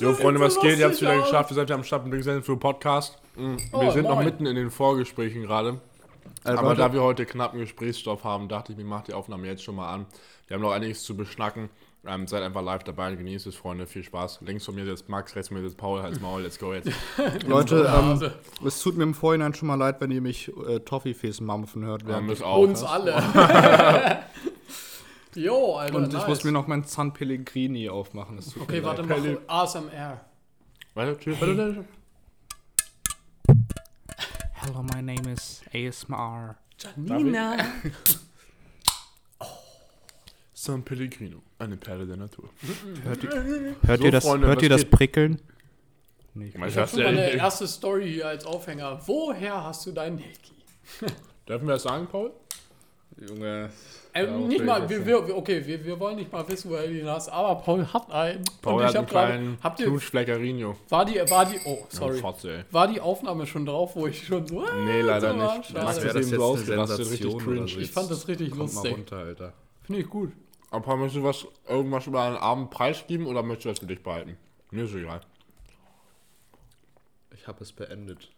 Jo, Freunde, was geht? Ihr habt es wieder geschafft. Wir sind wieder am Start mit Sense für Podcast. Mhm. Wir Oh, sind noch moin. mitten in den Vorgesprächen gerade. Aber da wir heute knappen Gesprächsstoff haben, dachte ich mir, macht die Aufnahme jetzt schon mal an. Wir haben noch einiges zu beschnacken. Ähm, seid einfach live dabei und genießt es, Freunde. Viel Spaß. Links von mir sitzt Max, rechts von mir sitzt Paul. Halt's Maul, let's go jetzt. Leute, ähm, es tut mir im Vorhinein schon mal leid, wenn ihr mich äh, Toffeeface mampfen hört. Müssen ich- auch. Uns alle. Jo, Alter. und nice. ich muss mir noch meinen San Pellegrini aufmachen. Okay, warte, leid. mach ASMR. Warte, tschüss. Warte. Hello, my name is ASMR. Janina. San Pellegrino, eine Perle der Natur. Hört ihr, hört So, ihr das, Freunde, hört ihr das geht? Prickeln? Nee, Ich Ich weiß, hab hast schon du meine ja, erste Story hier als Aufhänger. Woher hast du deinen Niki? Dürfen wir das sagen, Paul? Junge. Ähm, Ja, nicht okay, mal, wir, wir, okay, wir, wir wollen nicht mal wissen, woher du ihn hast, aber Paul hat einen. Paul Und hat ich einen kleinen habt ihr, war die, war die, oh, sorry, war die Aufnahme schon drauf, wo ich schon so, Nee, leider so war? nicht. Schade. Max Wäre ist das eben jetzt so eine ausgerastet, richtig Sensation cringe. Ich fand das richtig Kommt mal lustig. runter, Alter. Finde ich gut. Aber möchtest du was, irgendwas über einen Abend preisgeben oder möchtest du das für dich behalten? Mir ist egal. Ich habe es beendet.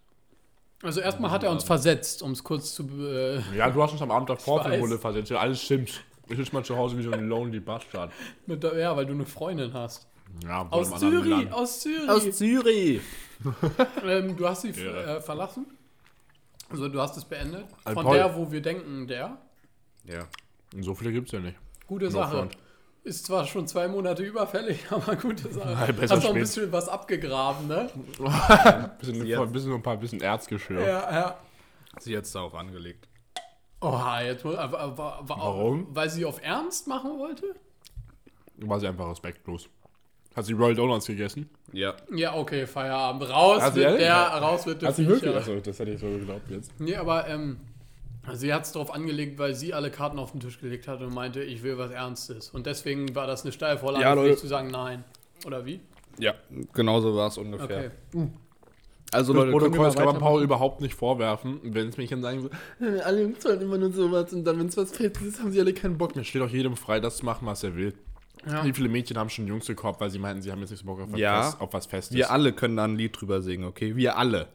Also erstmal hat er uns versetzt, um es kurz zu, äh, Ja, du hast uns am Abend davor weiß. Bulle versetzt. Ja, alles stimmt. Ich sitze mal zu Hause wie so ein Lonely Bastard. mit der, ja, weil du eine Freundin hast. Ja, Aus im anderen Zürich, aus Zürich. Zürich! ähm, du hast sie Ja. äh, verlassen. Also du hast es beendet. Also Von Paul- der, wo wir denken, der. Ja. Und so viele gibt's ja nicht. Gute No Sache. front. Ist zwar schon zwei Monate überfällig, aber gute Sache. Nein, besser Hast noch ein bisschen was abgegraben, ne? Bisschen, Ja. ein bisschen, noch ein paar bisschen Erzgeschirr. Ja, ja. Sie hat es darauf angelegt. Oha, jetzt muss, aber, aber, aber, Warum? Weil sie auf Ernst machen wollte? War sie einfach respektlos. Hat sie Royal Donuts gegessen? Ja. Ja, okay, Feierabend. Raus sie mit der, raus mit der Hat sie wirklich? Achso, das hätte ich so geglaubt jetzt. Nee, aber ähm, sie hat es darauf angelegt, weil sie alle Karten auf den Tisch gelegt hat und meinte, ich will was Ernstes. Und deswegen war das eine Steilvorlage, Ja, für Leute. zu sagen, nein. Oder wie? Ja, genau so war es ungefähr. Okay. Also Das Leute, Protokoll, kann man Paul überhaupt nicht vorwerfen. Wenn es mich dann sagen so, "Äh, alle Jungs wollen immer nur sowas und dann, wenn es was fehlt, ist, haben sie alle keinen Bock mehr. Steht auch jedem frei, das zu machen, was er will. Ja. Wie viele Mädchen haben schon Jungs gekauft, weil sie meinten, sie haben jetzt nicht so Bock auf, was Ja. Fest, auf was Festes. Wir alle können da ein Lied drüber singen, okay? Wir alle.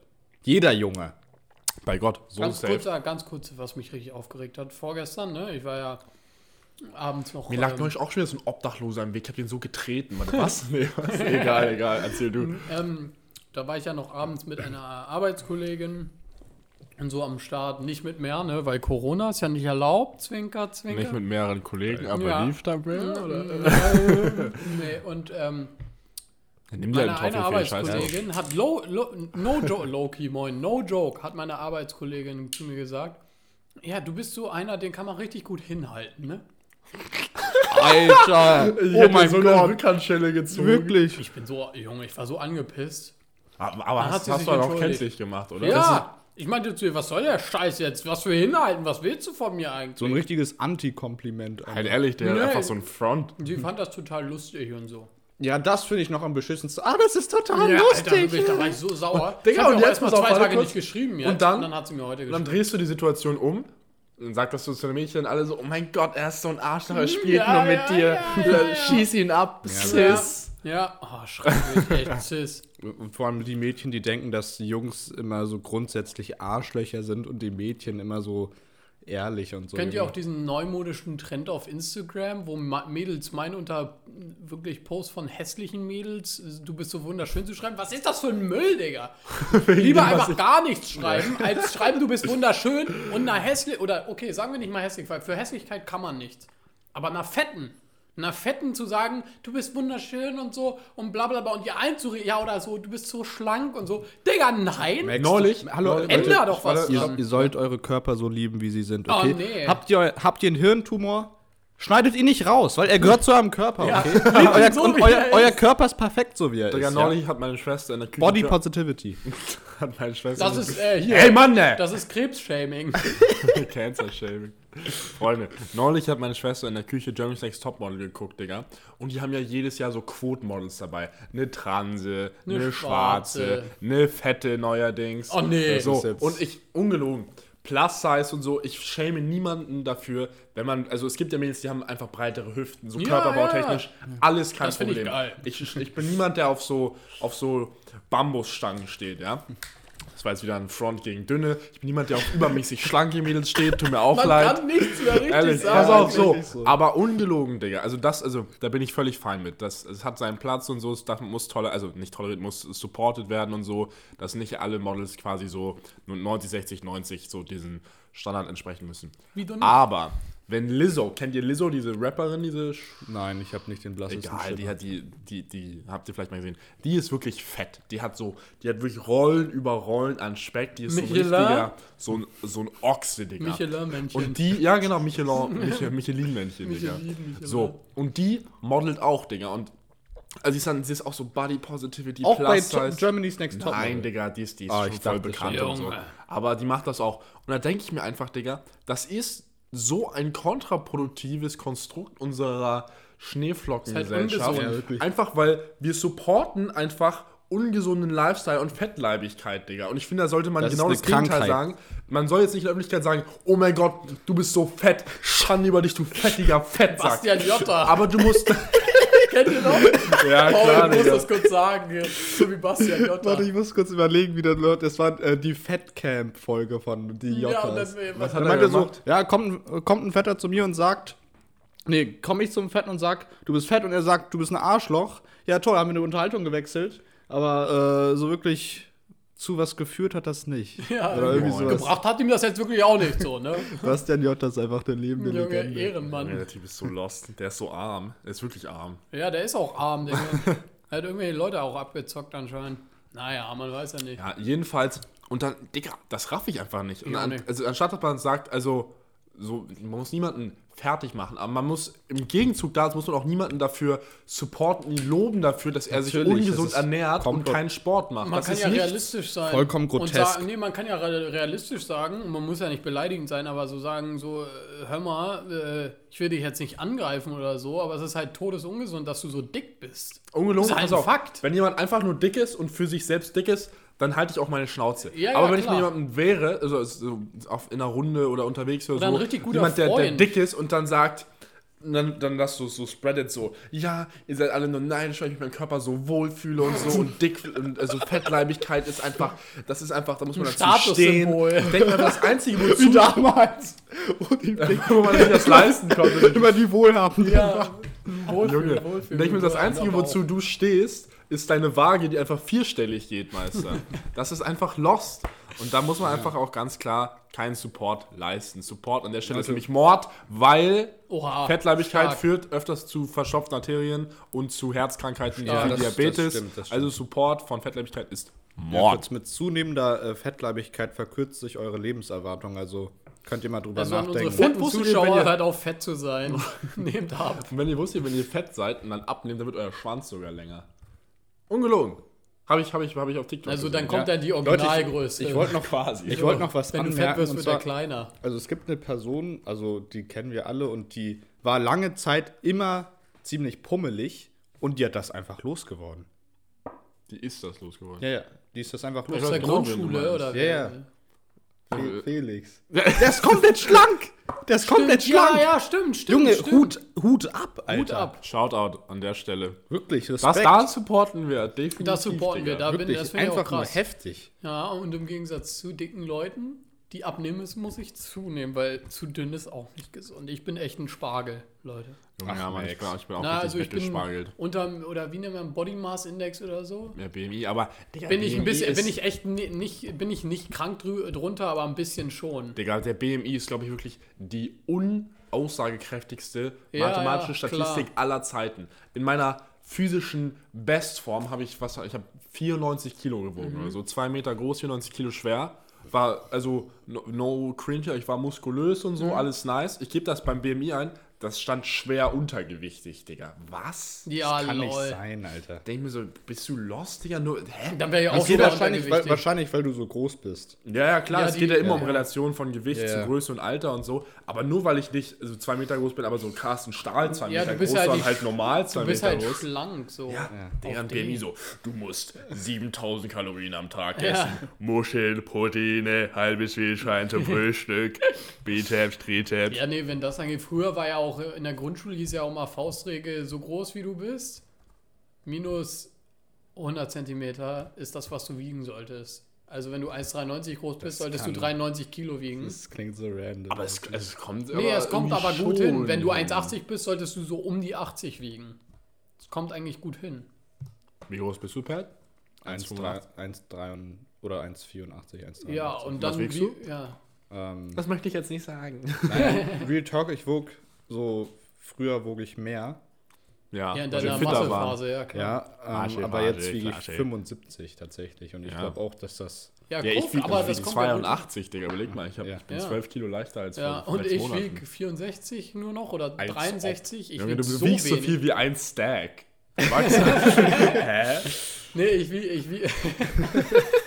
Jeder Junge. Bei Gott, so Ganz safe. kurz, ganz kurz, was mich richtig aufgeregt hat. Vorgestern, ne? Ich war ja abends noch. Mir lag ähm, neulich auch schon wieder so ein Obdachloser im Weg. Ich hab den so getreten. Warte, was? nee, was? egal, egal. Erzähl du. ähm, da war ich ja noch abends mit einer Arbeitskollegin und so am Start. Nicht mit mehr, ne? Weil Corona ist ja nicht erlaubt. Zwinker, zwinker. Nicht mit mehreren Kollegen, aber Ja. lief da wer? Oder? nee, und ähm, Nimm dir meine einen eine Toffee, Scheiße. Arbeitskollegin hat low, low, no joke, low-key, moin, no joke, hat meine Arbeitskollegin zu mir gesagt, ja, du bist so einer, den kann man richtig gut hinhalten, ne? Alter! oh mein so Gott. eine Rückhandschelle gezogen. Wirklich? Ich bin so, Junge, ich war so angepisst. Aber, aber hat hast, hast du dann auch kenntlich gemacht, oder? Ja, ich meinte zu ihr, was soll der Scheiß jetzt? Was für hinhalten? Was willst du von mir eigentlich? So ein richtiges Anti-Kompliment. Halt ehrlich, der Nee. hat einfach so ein Front. Sie fand das total lustig und so. Ja, das finde ich noch am beschissensten. Ah, das ist total Ja, Alter, lustig. wirklich, da war ich so sauer. Digga, ich habe und jetzt auf, zwei Tage kurz. nicht geschrieben jetzt. Und dann- hat sie mir heute Und dann geschrieben. drehst du die Situation um und sagst das so zu den Mädchen alle so, oh mein Gott, er ist so ein Arschloch, er spielt Ja, nur mit ja, dir. ja, ja, Schieß ihn ab, Ja, Sis. ja. oh, schrecklich, echt, sis. Und vor allem die Mädchen, die denken, dass die Jungs immer so grundsätzlich Arschlöcher sind und die Mädchen immer so ehrlich und so. Kennt ihr auch diesen neumodischen Trend auf Instagram, wo Mädels meinen, unter wirklich Posts von hässlichen Mädels, du bist so wunderschön zu schreiben? Was ist das für ein Müll, Digga? Lieber einfach gar nichts schreiben, als schreiben, du bist wunderschön und einer hässlich, oder okay, sagen wir nicht mal hässlich, weil für Hässlichkeit kann man nichts. Aber einer fetten, einer fetten zu sagen, du bist wunderschön und so und bla bla bla und ihr einzureden, ja oder so, du bist so schlank und so. Digga, nein! Neulich, Hallo, neulich- Änder Leute, doch was Ihr, ihr sollt eure Körper so lieben, wie sie sind, Oh, okay? nee. habt, ihr, habt ihr einen Hirntumor? Schneidet ihn nicht raus, weil er gehört zu eurem Körper, Ja. okay? Euer, so, euer, er euer. Körper ist perfekt, so wie er Digga, ist. Ja? neulich hat meine Schwester in der Küche. Body Positivity. hat meine Schwester Das ist, äh, hier. Ey, Mann, ne! Das ist Krebsshaming. Cancer Shaming. Freunde, neulich hat meine Schwester in der Küche Germany's Next Topmodel geguckt, Digga. Und die haben ja jedes Jahr so Quotenmodels dabei. Eine Transe, eine, Eine schwarze, eine fette neuerdings. Oh, nee. So, und ich, ungelogen, Plus Size und so, ich schäme niemanden dafür, wenn man, also es gibt ja Mädels, die haben einfach breitere Hüften, so Ja, körperbautechnisch, alles kein Das ich Problem. geil. Ich, ich bin niemand, der auf so, auf so Bambusstangen steht, ja. Das war jetzt wieder ein Front gegen Dünne. Ich bin niemand, der auf übermäßig schlanke Mädels steht. Tut mir auch Man leid. kann nichts mehr richtig Ehrlich, sagen. pass auf, so. Aber ungelogen, Digga. Also das, also da bin ich völlig fein mit. Das, es hat seinen Platz und so. Es muss tolle, also nicht toleriert, muss supported werden und so, dass nicht alle Models quasi so nur 90, 60, 90 so diesen Standard entsprechen müssen. Wie du nicht. Aber wenn Lizzo, kennt ihr Lizzo, diese Rapperin, diese Nein, ich habe nicht den blassesten Egal, Schimmer. die hat die, die, die, habt ihr vielleicht mal gesehen. Die ist wirklich fett. Die hat so, die hat wirklich Rollen über Rollen an Speck. Die ist so ein richtiger, so ein, so ein Ochse, Digga. Michelin-Männchen. Und die, ja genau, Michelin, Mich- Michelin-Männchen, Digga. Michelin, Michelin. So, und die modelt auch, Digga. Und, also sie ist, dann, sie ist auch so Body Positivity, Auch bei Plus Size. Germany's Next Top. Nein, Digga, die ist, die ist Ah, schon ich voll bekannt schon. und so. Aber die macht das auch. Und da denke ich mir einfach, Digga, das ist so ein kontraproduktives Konstrukt unserer Schneeflockengesellschaft. ungesund. Ja, einfach weil wir supporten einfach ungesunden Lifestyle und Fettleibigkeit, Digga. Und ich finde, da sollte man Das genau das Gegenteil Krankheit. sagen. Man soll jetzt nicht in der Öffentlichkeit sagen, oh mein Gott, du bist so fett, Schande über dich, du fettiger Fettsack. Bastian Jotta. Aber du musst... Kennt ihr noch? ja, Paul, du musst das kurz sagen. hier. So wie Bastian Jotta. Warte, ich muss kurz überlegen, wie das läuft. Das war äh, die Fettcamp-Folge von die ja, und Was hat Er meinte so, ja, kommt, kommt ein Fetter zu mir und sagt, nee, komme ich zum Fetten und sag, du bist fett und er sagt, du bist ein Arschloch. Ja, toll, haben wir eine Unterhaltung gewechselt, aber äh, so wirklich zu was geführt hat das nicht. ja, Oder irgendwie sowas. gebracht hat ihm das jetzt wirklich auch nicht so, ne? Bastian J. ist einfach der lebende Junge, Legende. Ja, Ehrenmann. der Typ ist so lost. Der ist so arm. Der ist wirklich arm. Ja, der ist auch arm, Digga. Er hat irgendwelche Leute auch abgezockt anscheinend. Naja, man weiß ja nicht. Ja, jedenfalls. Und dann, Digga, das raff ich einfach nicht. An, nicht. Also anstatt dass man sagt, also, so, man muss niemanden fertig machen, aber man muss im Gegenzug dazu muss man auch niemanden dafür supporten, ihn loben dafür, dass er sich Natürlich, ungesund das ist ernährt und keinen Sport macht. Man das kann ist ja nicht- realistisch sein. vollkommen Und grotesk. sagen, nee, man kann ja re- realistisch sagen, und man muss ja nicht beleidigend sein, aber so sagen, so, äh, hör mal, äh, ich will dich jetzt nicht angreifen oder so, aber es ist halt todesungesund, dass du so dick bist. Ungelogen, Das ist halt ein Fakt. Wenn jemand einfach nur dick ist und für sich selbst dick ist, dann halte ich auch meine Schnauze. Ja, Aber ja, wenn ich klar. mit jemandem wäre, also so auf, in einer Runde oder unterwegs oder, Oder so, jemand, der, der dick ist und dann sagt, dann, dann das so, so spreadet so, ja, ihr seid alle nur neidisch, weil ich mich meinem Körper so wohlfühle und so und dick, und also Fettleibigkeit ist einfach, das ist einfach, da muss man Ein dazu stehen. Ich denke mal, das Einzige, wozu Wie damals. Und die wo man sich das leisten konnte. immer die Wohlhabenden. Ja, Wohlfühl, Junge, Wohlfühl. ich denke mir, das Einzige, wozu du stehst, ist deine Waage, die einfach vierstellig geht, Meister. das ist einfach lost. Und da muss man einfach auch ganz klar keinen Support leisten. Support an der Stelle ist nämlich Mord, weil Oha, Fettleibigkeit stark. führt öfters zu verstopften Arterien und zu Herzkrankheiten wie das- Diabetes. das stimmt, das stimmt. Also Support von Fettleibigkeit ist Ja, Mord. kurz mit zunehmender äh, Fettleibigkeit verkürzt sich eure Lebenserwartung. Also könnt ihr mal drüber Also an unsere nachdenken. fetten wusstet ihr, wenn Zuschauer, ihr- hört auf fett zu sein. Nehmt ab. Und wenn ihr wusstet, wenn ihr fett seid und dann abnehmt, dann wird euer Schwanz sogar länger. Ungelogen. Habe ich, hab ich, hab ich auf TikTok Also gesehen. dann kommt Ja. dann die Originalgröße. ich, ich wollte noch quasi. Ich wollte noch was Wenn du anmerken. fett wirst, wird er kleiner. Also es gibt eine Person, also die kennen wir alle und die war lange Zeit immer ziemlich pummelig und die hat das einfach losgeworden. Die ist das losgeworden. Ja, ja, die ist das einfach Aus der losgeworden. wen du Grundschule oder Ja, ja. Fe- Felix. Der ist komplett schlank! Der ist komplett Ja, schlank! ja, stimmt, stimmt. Junge, stimmt. Hut, Hut ab, Alter. Hut ab. Shoutout an der Stelle. Wirklich, Das Respekt. da supporten wir, definitiv. Das supporten wir. Digga. Da bin, Wirklich, das finde ich auch einfach nur krass. heftig. Ja, und im Gegensatz zu dicken Leuten, die abnehmen müssen, muss ich zunehmen, weil zu dünn ist auch nicht gesund. Ich bin echt ein Spargel, Leute. Junge, ja, Ach, Mann, ich bin, auch- ich bin auch Na, richtig also ich bin unter, oder wie nennt man Body Mass Index oder so? Ja, BMI, aber Digga, Bin ich ein BMI bisschen, bin ich echt ni- nicht, bin ich nicht krank drunter, aber ein bisschen schon. Digga, der BMI ist, glaube ich, wirklich die unaussagekräftigste Ja, mathematische ja, Statistik klar. aller Zeiten. In meiner physischen Bestform habe ich, was, ich habe 94 Kilo gewogen Mhm. oder so, zwei Meter groß, 94 Kilo schwer. War also no, no cringe, ich war muskulös und so, Mhm. alles nice. Ich gebe das beim BMI ein, das stand schwer untergewichtig, Digga. Was? Ja, Kann lol. nicht sein, Alter. Denk mir so, bist du lost, Digga? Nur, hä? Dann wäre ja auch Das geht wieder wahrscheinlich weil, wahrscheinlich, weil du so groß bist. Ja, ja, klar, Ja, es die- geht ja immer ja, um ja. Relation von Gewicht Ja, zu ja. Größe und Alter und so. Aber nur weil ich nicht so zwei Meter groß bin, aber so ein Carsten Stahl zwei Ja, Meter du bist groß, halt sondern halt normal zwei Du bist Meter halt groß. schlank, so. Ja, den. BMI so, du musst 7000 Kalorien am Tag Ja. essen. Muscheln, Proteine, halbes Wildschwein zum Frühstück, Bizeps, Trizeps. Ja, nee, wenn das angeht. Früher war ja auch in der Grundschule hieß ja auch mal Faustregel, so groß wie du bist, minus 100 Zentimeter ist das, was du wiegen solltest. Also wenn du 1,93 groß bist, solltest du kann- 93 Kilo wiegen. Das klingt so random. Aber es, es kommt nee, es kommt aber gut schon hin. Wenn du 1,80 bist, solltest du so um die 80 wiegen. Es kommt eigentlich gut hin. Wie groß bist du, Pat? 1,3 1,3 und- oder 1,84, 1,83. Ja, und Was dann wiegst wie, du? ja. Ähm, Das möchte ich jetzt nicht sagen. nein, Real Talk, ich wog so, früher wog ich mehr. Ja, Ja, in deiner. Muskelphase, ja klar. Ja, ähm, Asche, aber Wade, jetzt wiege ich Klasche. 75 tatsächlich. Und ich Ja. glaube auch, dass das. Ja, Ja, guck, ich wiege aber ich das wieg kommt ja gut. 82, Digga. Überleg mal, ich, hab, Ja. ich bin Ja. 12 Kilo leichter als Ja, vor und ich wiege 64 nur noch oder Als 63. Ich Junge, wieg du so wiegst so wenig. viel wie ein Stack. Hä? Nee, ich wiege, ich wiege,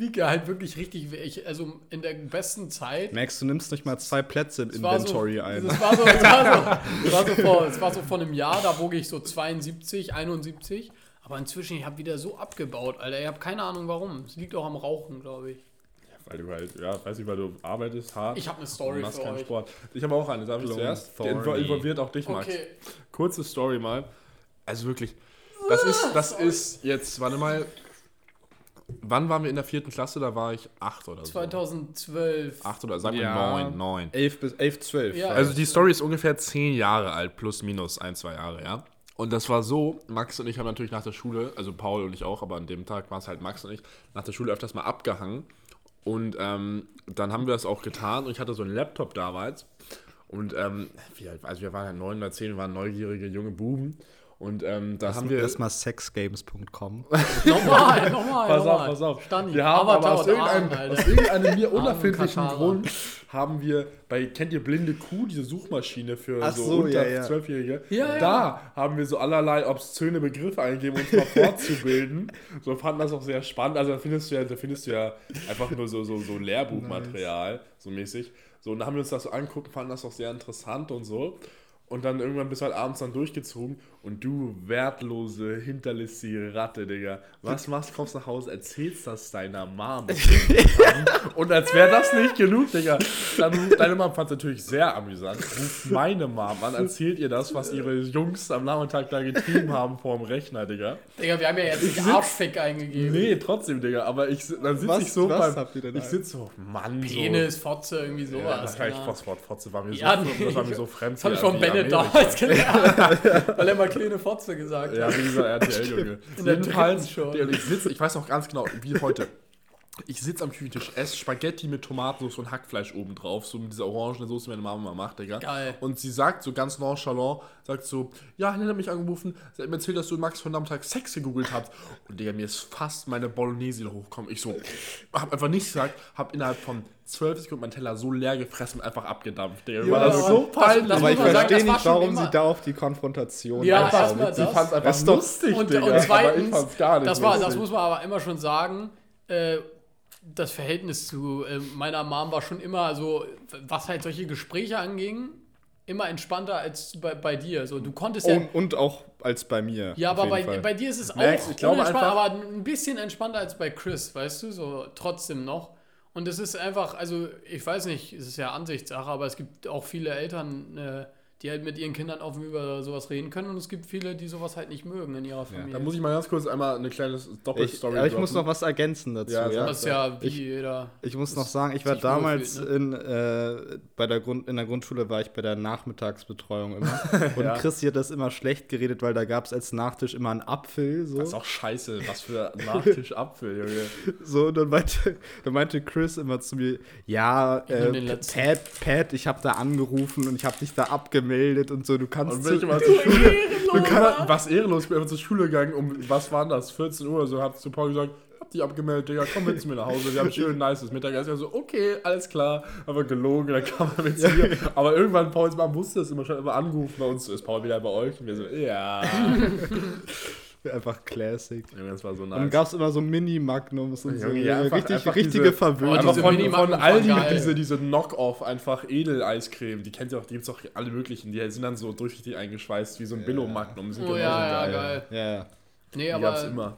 ich wiege halt wirklich richtig, ich, also in der besten Zeit. Max, du nimmst nicht mal zwei Plätze im Inventory so, ein. Es war so, es war so, es war so, vor, es war so vor einem Jahr, da wog ich so 72, 71. Aber inzwischen, ich habe wieder so abgebaut, Alter. Ich habe keine Ahnung warum. Es liegt auch am Rauchen, glaube ich. Weil du halt, ja, weiß nicht, weil du arbeitest hart. Ich habe eine Story und machst für keinen euch. Sport. Ich habe auch eine, darf ich zuerst? Die involviert auch dich, Max. Okay. Kurze Story mal. Also wirklich, das ist, das ist jetzt, warte mal, wann waren wir in der vierten Klasse? Da war ich acht oder so. 2012. Acht oder sagen wir Ja. neun, neun. 11 bis 11, 12. Ja. Also die Story ist ungefähr zehn Jahre alt, plus minus ein, zwei Jahre, ja. Und das war so, Max und ich haben natürlich nach der Schule, also Paul und ich auch, aber an dem Tag war es halt Max und ich, nach der Schule öfters mal abgehangen. Und ähm, dann haben wir das auch getan und ich hatte so einen Laptop damals. Und ähm, wie alt, also wir waren halt neun oder zehn, wir waren neugierige junge Buben. Und ähm, da haben wir. erstmal sexgames.com. Nochmal, nochmal. Pass auf, pass auf. Stani, wir haben aber aus irgendeinem, Arm, aus irgendeinem mir unerfindlichen. Grund haben wir bei, kennt ihr Blinde Kuh, diese Suchmaschine für Ach so, so, unter ja, ja. Zwölfjährige? Ja, ja. Da haben wir so allerlei obszöne Begriffe eingegeben, um uns mal fortzubilden. So fanden das auch sehr spannend. Also da findest du ja, da findest du ja einfach nur so, so, so Lehrbuchmaterial, so mäßig. So, und da haben wir uns das so angeguckt, fanden das auch sehr interessant und so. Und dann irgendwann bist du halt abends dann durchgezogen und du wertlose, hinterlistige Ratte, Digga. Was machst, kommst nach Hause, erzählst das deiner Mom. und als wäre das nicht genug, Digga. Dann, deine Mom fand es natürlich sehr amüsant. Ruft meine Mom an, erzählt ihr das, was ihre Jungs am Nachmittag da getrieben haben vorm Rechner, Digga. Digga, wir haben ja jetzt nicht Arschfick eingegeben. Nee, trotzdem, Digga. Aber ich, dann sitze ich so was beim. habt ihr denn ich sitze so, Mann, Penis, Fotze, irgendwie so. sowas. Ja, das kann ich Fotze war mir so, Ja, nee. das war mir so fremd. Das habe ich von Bennett damals gelernt, weil er mal kleine Fotze gesagt Ja, wie dieser RTL-Junge. In der Jedenfalls, der- ich sitze, ich weiß noch ganz genau, wie heute. Ich sitze am Küchentisch, esse Spaghetti mit Tomatensauce und Hackfleisch oben drauf, so mit dieser orangenen Soße, die meine Mama macht, Digga. Geil. Und sie sagt so ganz nonchalant, sagt so, ja, Helena hat mich angerufen, sie hat mir erzählt, dass du Max von Nachmittag Sex gegoogelt hast. Und Digga, mir ist fast meine Bolognese wieder hochgekommen. Ich so, hab einfach nichts gesagt, hab innerhalb von zwölf Sekunden meinen Teller so leer gefressen und einfach abgedampft, Digga. Mir war das aber so das- peinlich. das Aber ich verstehe das war nicht, warum sie da auf die Konfrontation Ja, einfach erstmal mit- Sie das. fand es einfach Das lustig, Und, Digga. und aber ich zweitens, fand's gar nicht das, war, das muss man aber immer schon sagen, äh, das Verhältnis zu äh, meiner Mom war schon immer so, was halt solche Gespräche anging, immer entspannter als bei, bei dir. So, du konntest ja. Und, und auch als bei mir. ja, aber bei, bei dir ist es auch ich glaube einfach- aber ein bisschen entspannter als bei Chris, weißt du, so trotzdem noch. Und es ist einfach, also ich weiß nicht, es ist ja Ansichtssache, aber es gibt auch viele Eltern, äh, die halt mit ihren Kindern offen über sowas reden können und es gibt viele, die sowas halt nicht mögen in ihrer Familie. Da muss ich mal ganz kurz einmal eine kleine ich, Doppelstory aber ich muss noch was ergänzen dazu. Ja, Ja, das ist ja wie Ich- jeder. Ich muss noch sagen, ich war damals wohlfühlt, in, äh, bei der Grund, in der Grundschule war ich bei der Nachmittagsbetreuung immer. Und Ja. Christi hat das immer schlecht geredet, weil da gab es als Nachtisch immer einen Apfel. So, Das ist auch scheiße, was für Nachtischapfel, Junge. so und dann meinte, dann meinte Chris immer zu mir, ja, äh. Pat, Pat, ich habe da angerufen und ich habe dich da abgemeldet und so, du kannst Und bin ich zu- immer zur Schule. Du kannst, was ehrenlos, ich bin einfach zur Schule gegangen, um, was waren das, 14 Uhr, so hab zu Paul gesagt, hab dich abgemeldet, Digga, komm mit zu mir nach Hause, wir haben schön nices Mittagessen. So, okay, alles klar, aber gelogen, dann kam er mit zu mir. Aber irgendwann, Pauls Mom wusste es immer schon, immer angerufen bei uns, ist Paul wieder bei euch? Und wir so, ja. Einfach Classic. Ja, das war so Und dann nice. gab es immer so Mini-Magnums und so. Junge, ja, einfach- richtig, einfach richtige diese- Verwöhnung. Einfach diese von, von waren Aldi geil. diese, diese Knock-Off, einfach Edel-Eiscreme. Die kennt ihr auch, die gibt's auch alle möglichen. Die sind dann so durchsichtig eingeschweißt, wie so ein Billo-Magnum. Sind Oh genauso ja, ja, geil. geil. ja, ja. Nee, Die gab's aber immer.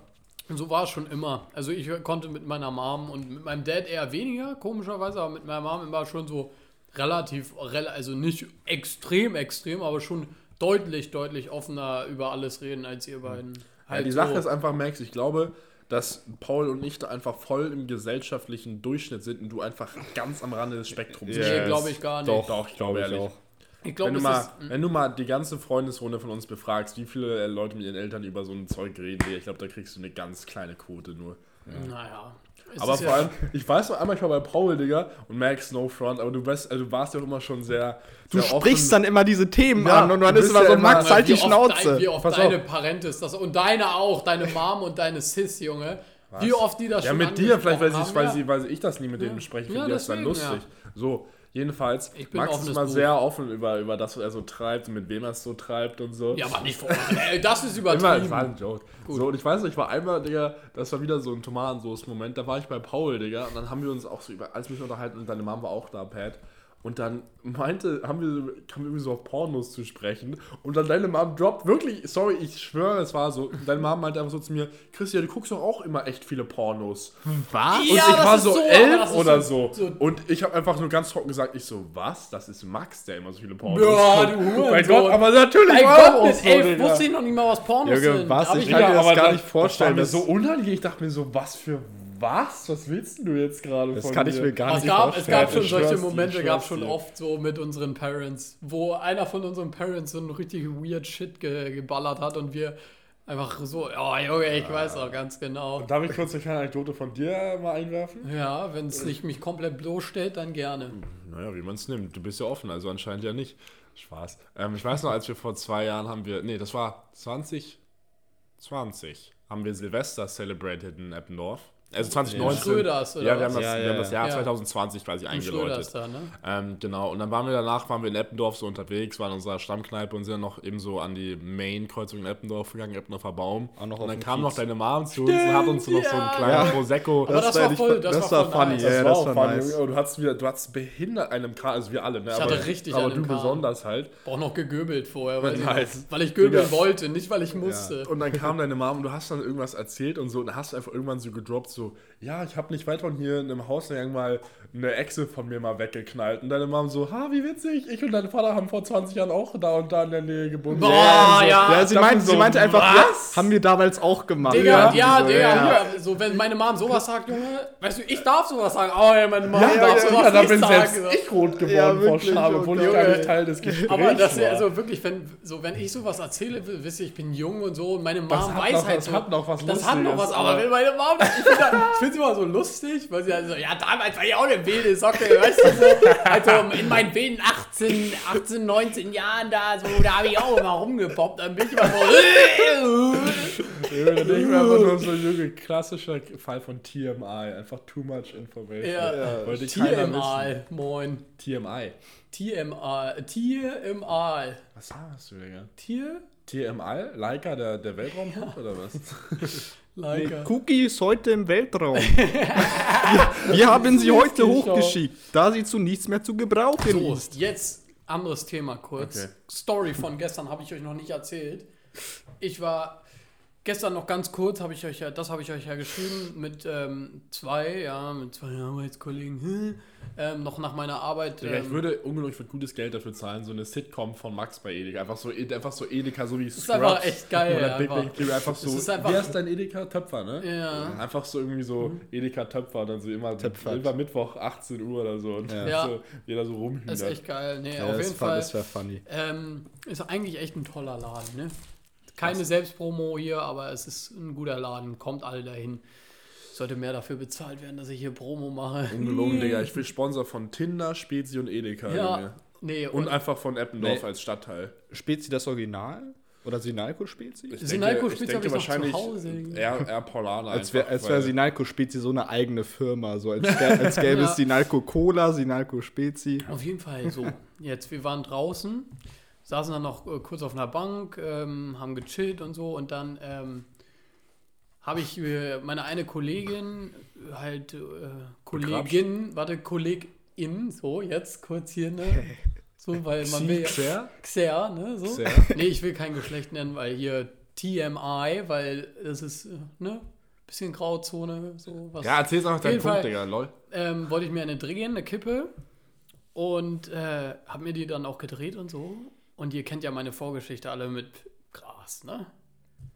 so war es schon immer. Also ich konnte mit meiner Mom und mit meinem Dad eher weniger, komischerweise, aber mit meiner Mom immer schon so relativ, rel- also nicht extrem, extrem, aber schon deutlich, deutlich offener über alles reden als ihr beiden. Ja, Halt die so. Sache ist einfach, Max, ich glaube, dass Paul und ich da einfach voll im gesellschaftlichen Durchschnitt sind und du einfach ganz am Rande des Spektrums Nee, stehst. glaube ich gar nicht. Doch, Doch, ich glaube ehrlich. auch. Ich Wenn glaube, du, mal, ist. wenn du mal die ganze Freundesrunde von uns befragst, wie viele Leute mit ihren Eltern über so ein Zeug reden, ich glaube, da kriegst du eine ganz kleine Quote nur. Naja. Es Aber vor ja- allem, ich weiß noch einmal, ich war bei Paul, Digga, und Max, no front, aber du, bist, also du warst ja auch immer schon sehr. Du sehr sprichst dann immer diese Themen Ja, an und dann du ist immer ja so, Max, halt die oft Dein, Schnauze. wie oft Pass deine auf. Parentis das und deine auch, deine Mom und deine Sis, Junge. Wie oft die das Ja, schon mit dir, vielleicht, weil, sie, weil, haben, sie, weil ich das nie mit denen Ja. bespreche. Ja, die ist dann lustig. So, jedenfalls, Ich bin Max ist mal Buch. sehr offen über, über das, was er so treibt und mit wem er es so treibt und so. Ja, aber nicht vor. Ey, das ist Immer, übertrieben. es war ein Joke. So, und ich weiß noch, ich war einmal, Digga, das war wieder so ein Tomatensoße-Moment, da war ich bei Paul, Digga, und dann haben wir uns auch so über alles mich unterhalten und deine Mom war auch da, Pat. Und dann meinte, haben wir, kamen wir irgendwie so auf Pornos zu sprechen. Und dann deine Mom droppt wirklich, sorry, ich schwöre, es war so. Deine Mom meinte einfach so zu mir, Christian, du guckst doch auch immer echt viele Pornos. Was? Und Ja, ich das war ist so, so, elf oder so- so. so- Und ich habe einfach nur ganz trocken gesagt, ich so, was? Das ist Max, der immer so viele Pornos Ja, guckt. du Hurensohn. Mein Gott, aber natürlich Mein war Gott, mit elf wusste ich noch nicht mal, was Pornos Junge, sind. was? Ich kann ja, mir das aber gar nicht vorstellen, Das war mir so unangenehm. Ich dachte mir so, was für was? Was willst du jetzt gerade Das von kann ich mir? mir gar es nicht gab, es vorstellen. gab schon solche Momente, gab schon dir. oft so mit unseren Parents, wo einer von unseren Parents so ein richtig weird Shit ge geballert hat und wir einfach so, oh Junge, ich weiß auch ganz genau. Darf ich kurz eine kleine Anekdote von dir mal einwerfen? Ja, wenn es nicht mich komplett bloßstellt, dann gerne. Naja, wie man es nimmt. Du bist ja offen, also anscheinend ja nicht. Spaß. Ähm, ich weiß noch, als wir vor zwei Jahren haben wir, nee, das war 2020, haben wir Silvester celebrated in Eppendorf. Also 2019. Schröders, oder Ja, wir haben, das, Ja, wir ja, haben das Jahr ja. 2020 quasi eingeläutet. da, ne? Ähm, genau, und dann waren wir danach, waren wir in Eppendorf so unterwegs, waren in unserer Stammkneipe und sind dann noch eben so an die Main-Kreuzung in Eppendorf gegangen, Eppendorfer Baum. Auch noch und dann kam noch Kiez. deine Mom zu uns und hat uns so noch so einen kleinen Ja. Prosecco. Aber das war war nicht- voll- das das war funny, nice. ja, Das, das war auch war nice. Junge. Du hattest wieder, du hattest behindert einen Kahn, also wir alle, ne? Ich aber, hatte richtig Aber du besonders halt. Auch noch gegöbelt vorher, weil, Nice. ich, weil ich göbeln wollte, nicht weil ich musste. Und dann kam deine Mom und du hast dann irgendwas erzählt und so und hast du einfach irgendwann so gedroppt, so, isso. Ja, ich habe nicht weit von hier in einem Hauseingang mal eine Echse von mir mal weggeknallt. Und deine Mom so, ha, wie witzig, ich und dein Vater haben vor 20 Jahren auch da und da in der Nähe gewohnt. Boah, so. ja. Ja, sie, meinte, so, sie meinte einfach, was? ja, haben wir damals auch gemacht. Digga, ja, so, Digga, ja. ja. so wenn meine Mom sowas sagt, Junge, weißt du, ich darf sowas sagen. Oh ja, meine Mom Ja, darf ja, sowas ja, da nicht bin sagen. selbst so. ich rot geworden Ja, vor Scham, oh obwohl ich gar nicht Teil des Gesprächs Aber das war. also wirklich, wenn, so, wenn ich sowas erzähle, wisst ihr, ich bin jung und so und meine Mom Das hat weiß noch- halt das so. hat noch was Das hat noch was, aber aber- wenn meine Mom, ich finde es immer so lustig, weil sie halt so, ja, damals war ich auch eine wilde Socke, weißt du, so, also in meinen wilden 18, 18, 19 Jahren da, so, da habe ich auch immer rumgepoppt, dann bin ich immer so, Ja, ich mir einfach nur so, Junge, klassischer Fall von TMI, einfach too much information. ja, Wollte keiner wissen. TMI, moin. TMI. TMI, TMI, Was sagst du, Digga? Tier, TMI? Leica, der, der Weltraumhund oder was? Leica. Cookie ist heute im Weltraum. wir, wir haben sie heute hochgeschickt, da sie zu nichts mehr zu gebrauchen So, ist. jetzt anderes Thema kurz. Okay. Story von gestern habe ich euch noch nicht erzählt. Ich war gestern noch ganz kurz, habe ich euch ja, das habe ich euch ja geschrieben mit ähm, zwei, ja, mit zwei Arbeitskollegen, hm, ähm, noch nach meiner Arbeit. Ich Ähm, würde ich würde gutes Geld dafür zahlen, so eine Sitcom von Max bei Edeka. Einfach so, einfach so Edeka, so wie ist einfach echt geil, Oder Big einfach. Bang Theory, einfach so. Ist einfach- wer ist dein Edeka? Töpfer, ne? Ja. Mhm. Einfach so irgendwie so Edeka Töpfer, dann so immer, Töpfert. immer Mittwoch 18 Uhr oder so. Und Ja. Ja. so jeder so rumhühnert. Das ist echt geil. Nee, Ja, auf das jeden war- Fall. Das wäre funny. Ähm, ist eigentlich echt ein toller Laden, ne? Keine Selbstpromo hier, aber es ist ein guter Laden. Kommt alle dahin. Sollte mehr dafür bezahlt werden, dass ich hier Promo mache. Ungelogen, Digga. Ich will Sponsor von Tinder, Spezi und Edeka. Ja. Junge. Nee, Und und, einfach von Eppendorf Nee. als Stadtteil. Spezi das Original? Oder Sinalco-Spezi? Sinalco-Spezi habe ich noch wahrscheinlich zu Hause. Eher, eher Paulaner. Als wäre wär weil- Sinalco-Spezi so eine eigene Firma. So als, als gäbe Ja. es Sinalco-Cola, Sinalco-Spezi. Auf jeden Fall so. Jetzt, wir waren draußen, saßen dann noch äh, kurz auf einer Bank, ähm, haben gechillt und so und dann ähm, habe ich äh, meine eine Kollegin, äh, halt äh, Kollegin, warte, Kollegin, so jetzt kurz hier, ne? So, weil man will ja. Xer? Xer, ne? So. Xer. Nee, ich will kein Geschlecht nennen, weil hier TMI, weil das ist, ne? Bisschen Grauzone, so was. Ja, erzähl's einfach deinen Punkt, Fall- Digga, lol. ähm, wollte ich mir eine drehen, eine Kippe. Und äh, habe mir die dann auch gedreht und so. Und ihr kennt ja meine Vorgeschichte alle mit Gras, ne?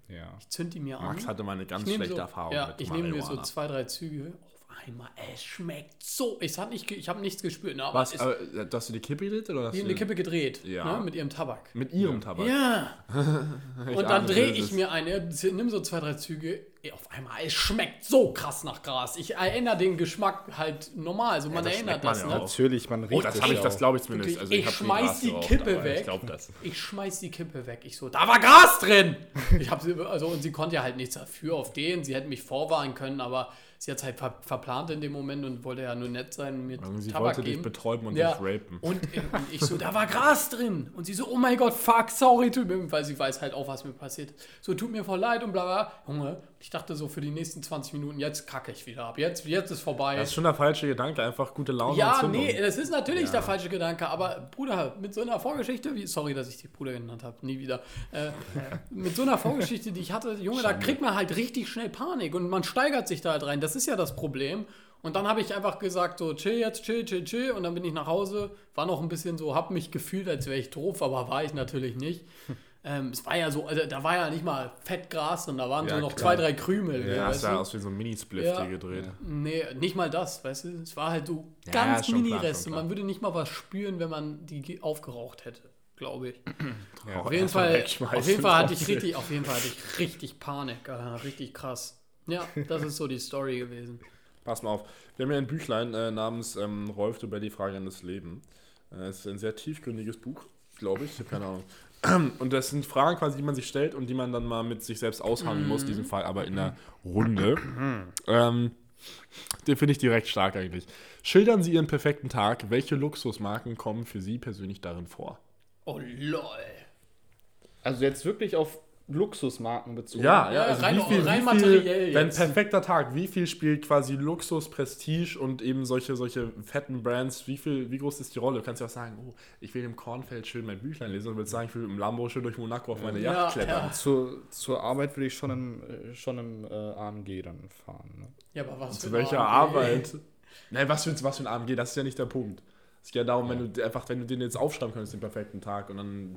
Ja. Ich zünd die mir an. Max hatte mal eine ganz schlechte so, Erfahrung Ja, mit ich nehme mir so zwei, drei Züge. Auf einmal, es schmeckt so. Ich habe nicht, ich hab nichts gespürt. Ne, aber Was, aber, äh, hast du die Kippe gedreht oder hast die du eine Kippe gedreht. Ja. Ne, mit ihrem Tabak. mit ihrem Tabak? Ja. Und dann drehe ich mir eine, nimm so zwei, drei Züge. Auf einmal, es schmeckt so krass nach Gras. Ich erinnere den Geschmack halt normal. Also man das erinnert man das, ja ne? Natürlich, man riecht Oh, das es habe ich, ja das glaube ich zumindest. Also ich nie schmeiß die geraucht, Kippe weg. Ich glaube das. Ich schmeiß die Kippe weg. Ich so, da war Gras drin. Ich hab sie, also und sie konnte ja halt nichts dafür auf den. Sie hätte mich vorwarnen können, aber sie hat halt ver verplant in dem Moment und wollte ja nur nett sein und mir sie Tabak wollte dich geben. betäuben und ja. dich rapen. Und, äh, und ich so, da war Gras drin. Und sie so, oh mein Gott, fuck, sorry, tut mir, weil sie weiß halt auch, was mir passiert. So, tut mir voll leid und bla bla. Junge, ich dachte so für die nächsten 20 Minuten, jetzt kacke ich wieder ab. Jetzt, jetzt ist vorbei. Das ist schon der falsche Gedanke, einfach gute Laune und Ja, Zündung. nee, das ist natürlich der falsche Gedanke, aber Bruder, mit so einer Vorgeschichte, wie, sorry, dass ich die Bruder genannt habe, nie wieder, äh, mit so einer Vorgeschichte, die ich hatte, Junge, da kriegt man halt richtig schnell Panik und man steigert sich da halt rein, das ist ja das Problem. Und dann habe ich einfach gesagt, so, chill jetzt, chill, chill, chill. Und dann bin ich nach Hause, war noch ein bisschen so, habe mich gefühlt, als wäre ich doof, aber war ich natürlich nicht. Ähm, es war ja so, also da war ja nicht mal Fettgras drin, da waren Ja, so noch klar. zwei, drei Krümel. Ja, ja du? aus wie so ein Mini-Spliff Ja. gedreht. Nee, nicht mal das, weißt du? Es war halt so Ja, ganz Mini-Reste. Man würde nicht mal was spüren, wenn man die ge- aufgeraucht hätte, glaube ich. Auf jeden Fall, auf jeden Fall hatte ich richtig, auf jeden Fall hatte ich richtig Panik, Alter, richtig krass. Ja, das ist so die Story gewesen. Pass mal auf. Wir haben ja ein Büchlein äh, namens ähm, Rolf über die Frage an das Leben. Äh, Es ist ein sehr tiefgründiges Buch, glaube ich. Ich habe keine Ahnung. Und das sind Fragen quasi, die man sich stellt und die man dann mal mit sich selbst aushandeln muss, in diesem Fall aber in der Runde. ähm, den finde ich direkt stark eigentlich. Schildern Sie Ihren perfekten Tag. Welche Luxusmarken kommen für Sie persönlich darin vor? Oh lol. Also jetzt wirklich auf Luxusmarken bezogen. ja, rein- rein materiell Dein jetzt. perfekter Tag, wie viel spielt quasi Luxus, Prestige und eben solche, solche fetten Brands, wie viel, wie groß ist die Rolle? Du kannst ja auch sagen, oh, ich will im Kornfeld schön mein Büchlein lesen und will sagen, ich will im Lambo schön durch Monaco auf meine Ja, Yacht klettern. ja. Zur, zur Arbeit würde ich schon im, schon im äh, AMG dann fahren. Ne? Ja, aber was Zu für welcher eine Arbeit? Nein, was für, was für ein AMG, das ist ja nicht der Punkt. Es geht ja darum, wenn du einfach, wenn du den jetzt aufschreiben könntest, den perfekten Tag und dann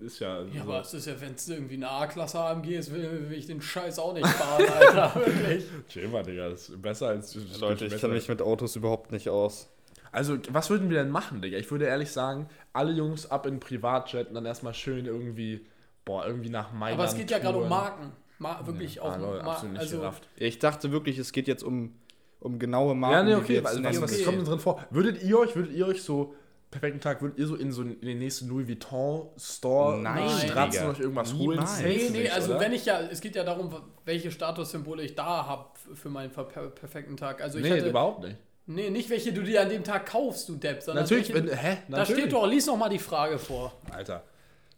ist ja. Ja, so- aber es ist ja, wenn es irgendwie eine A-Klasse AMG ist, will, will ich den Scheiß auch nicht fahren, Alter. Wirklich. Chill mal, Digga, das ist besser als. Leute, ich kenne mich mit Autos überhaupt nicht aus. Also, was würden wir denn machen, Digga? Ich würde ehrlich sagen, alle Jungs ab in Privatjet und dann erstmal schön irgendwie, boah, irgendwie nach Mailand. Aber es geht ja gerade um. Marken. Ma wirklich auch Ah, Leute, Ma absolut nicht also, gerafft. Ich dachte wirklich, es geht jetzt um, um genaue Marken. Ja, nee, okay, jetzt also, was, okay. kommt denn drin vor? Würdet ihr euch, würdet ihr euch so, perfekten Tag, würdet ihr so in so in den nächsten Louis Vuitton Store Nein, stratzen Digga. und euch irgendwas Niemals. holen? Nee, nee, nicht, also oder? wenn ich ja, es geht ja darum, welche Statussymbole ich da habe für meinen per per perfekten Tag. Also ich Nee, hatte, überhaupt nicht. nee, nicht welche du dir an dem Tag kaufst, du Depp, sondern Natürlich, welche, wenn, hä? da Natürlich. steht doch, lies noch mal die Frage vor. Alter.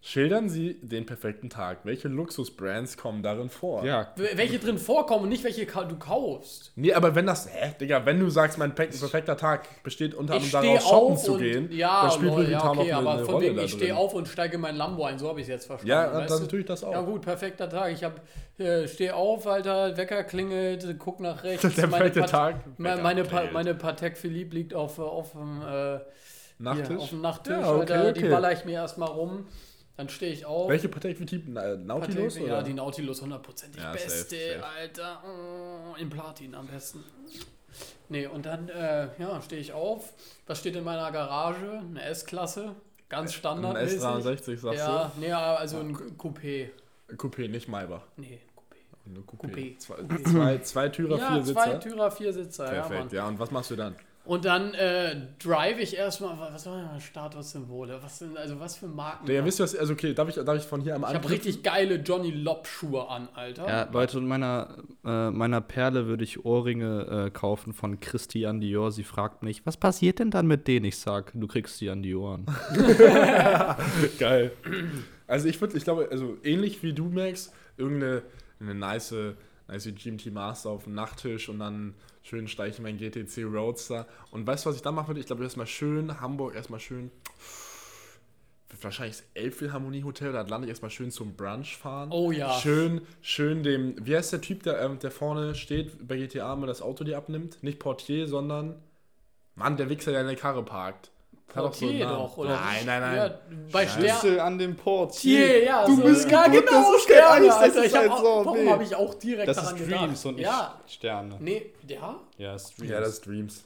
Schildern Sie den perfekten Tag. Welche Luxusbrands kommen darin vor? Ja, Welche drin vorkommen und nicht welche du kaufst. Nee, aber wenn das, hä, Digga, wenn du sagst, mein pe- perfekter Tag besteht unter anderem daraus, shoppen zu und, gehen, ja, dann spielt Louis ja, okay, noch eine, aber eine von Rolle wegen, ich stehe auf und steige in mein Lambo ein, so habe ich es jetzt verstanden. Ja, weißt das natürlich das auch. Ja gut, perfekter Tag. Ich habe äh, stehe auf, Alter, Wecker klingelt, guck nach rechts. Der meine perfekte Pat- Tag. Me- Wecker Meine, pa meine Patek Philippe liegt auf, äh, auf dem äh, Nachttisch. Hier, auf dem Nachttisch, Ja, okay, Alter, die okay. baller ich mir erstmal rum. Dann stehe ich auf. Welche Patek für Typen? Äh, Nautilus? Patek, oder? ja, die Nautilus hundertprozentig Ja, safe, beste, safe. Alter. Oh, in Platin am besten. Nee, und dann, äh, ja, stehe ich auf. Was steht in meiner Garage? Eine S-Klasse. Ganz Ein standardmäßig. S63, sagst Ja, nee, also ein Coupé. du? Coupé, nicht Maybach. Nee, Coupé. Eine Coupé. Coupé. Zwei, zwei, zwei Türer, Ja, vier zwei Sitzer. Türer, vier Sitzer. Ja, Perfekt, Mann. ja. Und was machst du dann? Und dann äh, drive ich erstmal, was war denn Statussymbole? Was sind, also was für Marken? Ja, wisst ihr was, also okay, darf ich, darf ich von hier am ich habe richtig geile Johnny Lobb-Schuhe an, Alter. Ja, Leute, und meiner, äh, meiner Perle würde ich Ohrringe äh, kaufen von Christian Dior. Sie fragt mich, was passiert denn dann mit denen? Ich sag, du kriegst sie an die Ohren. Geil. Also ich würde, ich glaube, also ähnlich wie du, Max, irgendeine eine nice, nice GMT Master auf dem Nachttisch und dann schön steige ich mein GTC Roadster. Und weißt du, was ich dann machen würde? Ich glaube, erstmal schön Hamburg, erstmal schön wahrscheinlich das Elbphilharmonie Hotel, da lande ich erstmal schön zum Brunch fahren. Oh ja. Schön, schön dem, wie heißt der Typ, der, ähm, der vorne steht bei GTA, wenn das Auto dir abnimmt? Nicht Portier, sondern, Mann, der Wichser, der in der Karre parkt. Doch, so doch, oder? Nein, nein, nein. Ja, bei Schlüssel an dem Portier. Yeah, ja, du so, bist ja, genau, das ist Sterne, Alter, Alter, ich hab auch, warum habe ich auch direkt das daran ist gedacht? Dreams und nicht ja. Sterne. Nee, ja? Ja, ist Dreams. Ja, das ist Dreams.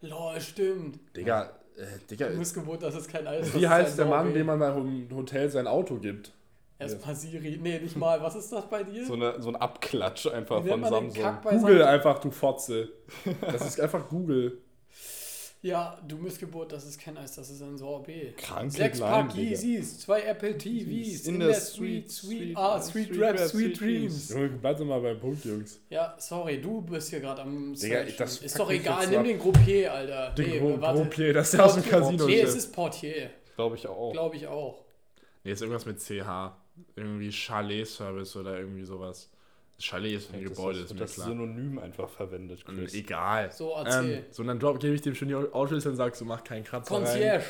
Lol, stimmt. Digga, äh, Digga. Du bist gewohnt, dass es kein Eis ist. Wie heißt der Mann, dem man beim Hotel sein Auto gibt? Erstmal Siri. Nee, nicht mal. Was ist das bei dir? So, eine, so ein Abklatsch einfach von Samsung. Google einfach, du Fotze. Das ist einfach Google. Ja, du Missgeburt, das ist kein Eis, das ist ein Sorbet. Krank. Sechs Pack Yeezys, zwei Apple TVs, in, in der Sweet, Sweet, ah, Sweet, Sweet Rap, Sweet Dreams. Junge, bleib doch mal beim Punkt, Jungs. Ja, sorry, du bist hier gerade am Digga, das Ist doch egal, nimm den Groupier, Alter. Den nee, Gro warte. Groupier, das ist ja aus dem Casino. Nee, es ist Portier. Glaube ich auch. Glaube ich auch. Nee, ist irgendwas mit CH. Irgendwie Chalet-Service oder irgendwie sowas. Chalet ist ein Gebäude, ist, ist mir das klar. Synonym einfach verwendet. Chris. Egal. So, erzähl. Ähm, so, dann gebe ich dem schon die Autoschlüssel und sagst, du mach keinen Kratzer Concierge. Rein.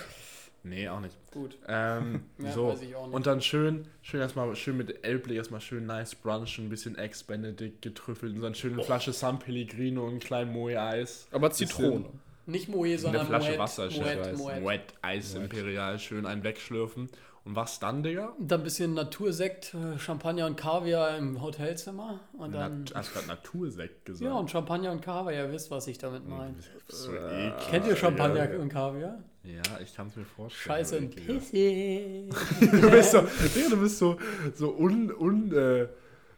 Nee, auch nicht. Gut. Ähm, ja, so. Und dann schön, schön erstmal, schön mit Elblich erstmal schön nice brunchen, ein bisschen Ex-Benedict getrüffelt und dann schöne oh. Flasche San Pellegrino und einen kleinen Moe-Eis. Aber Zitrone. Nicht Moe, sondern eine Flasche Moet, Wasser, Moet, Moet. Moet Eis Moet. Imperial, schön einen wegschlürfen. Und was dann, Digga? Dann ein bisschen Natursekt, äh, Champagner und Kaviar im Hotelzimmer. Und dann. Nat hast gerade Natursekt gesagt. Ja, und Champagner und Kaviar, ihr wisst, was ich damit meine. So äh, Kennt ihr Champagner ja. und Kaviar? Ja, ich kann es mir vorstellen. Scheiße und Pisse. du bist so, Digga, du bist so, so un, un, äh,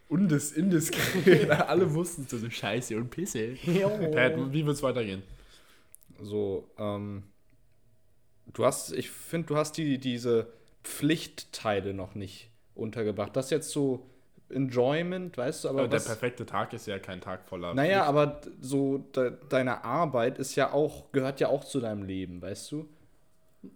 undis, indiskret. Alle wussten so, so Scheiße und Pisse. Pat, wie wird's weitergehen? So, ähm, du hast, ich finde, du hast die, diese Pflichtteile noch nicht untergebracht. Das ist jetzt so Enjoyment, weißt du, aber. aber der perfekte Tag ist ja kein Tag voller. Naja, Pflicht. aber so de, deine Arbeit ist ja auch, gehört ja auch zu deinem Leben, weißt du?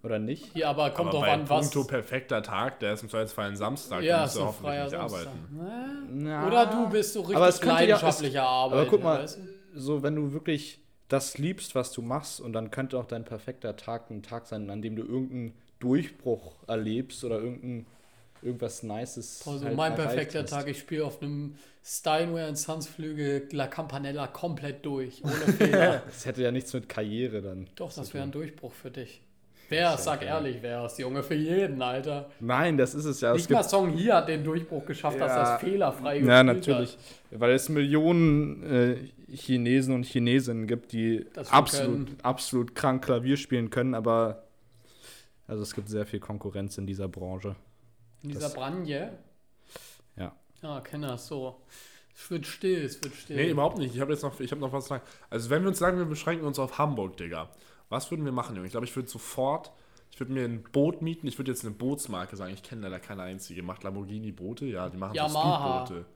Oder nicht? Ja, aber kommt doch an, was. Punkto perfekter Tag, der ist im Zweifelsfall ein Samstag, ja, da musst du hoffentlich nicht Samstag. arbeiten. Na, Oder du bist so richtig leidenschaftlicher ja, Arbeiter. Aber guck mal, weißt du? so wenn du wirklich das liebst, was du machst, und dann könnte auch dein perfekter Tag ein Tag sein, an dem du irgendeinen Durchbruch erlebst oder irgendein, irgendwas Nices. Also halt mein perfekter. Tag, ich spiele auf einem Steinway und Sons Flügel La Campanella komplett durch, ohne Fehler. das hätte ja nichts mit Karriere dann. Doch, das wäre ein Durchbruch für dich. Wer, sag ehrlich, wer ist Junge für jeden, Alter. Nein, das ist es ja. Nicht es mal Song hier hat den Durchbruch geschafft, ja, dass das fehlerfrei ist. Ja, natürlich. Hat. Weil es Millionen äh, Chinesen und Chinesinnen gibt, die absolut, absolut krank Klavier spielen können, aber also es gibt sehr viel Konkurrenz in dieser Branche. In dieser das, Branje? Ja. Ja, kenne das so. Es wird still, es wird still. Nee, überhaupt nicht. Ich habe jetzt noch, ich habe noch was zu sagen. Also wenn wir uns sagen, wir beschränken uns auf Hamburg, Digga. Was würden wir machen, Junge? Ich glaube, ich würde sofort, ich würde mir ein Boot mieten. Ich würde jetzt eine Bootsmarke sagen. Ich kenne leider keine einzige. Macht Lamborghini Boote? Ja, die machen Yamaha. so Speedboote.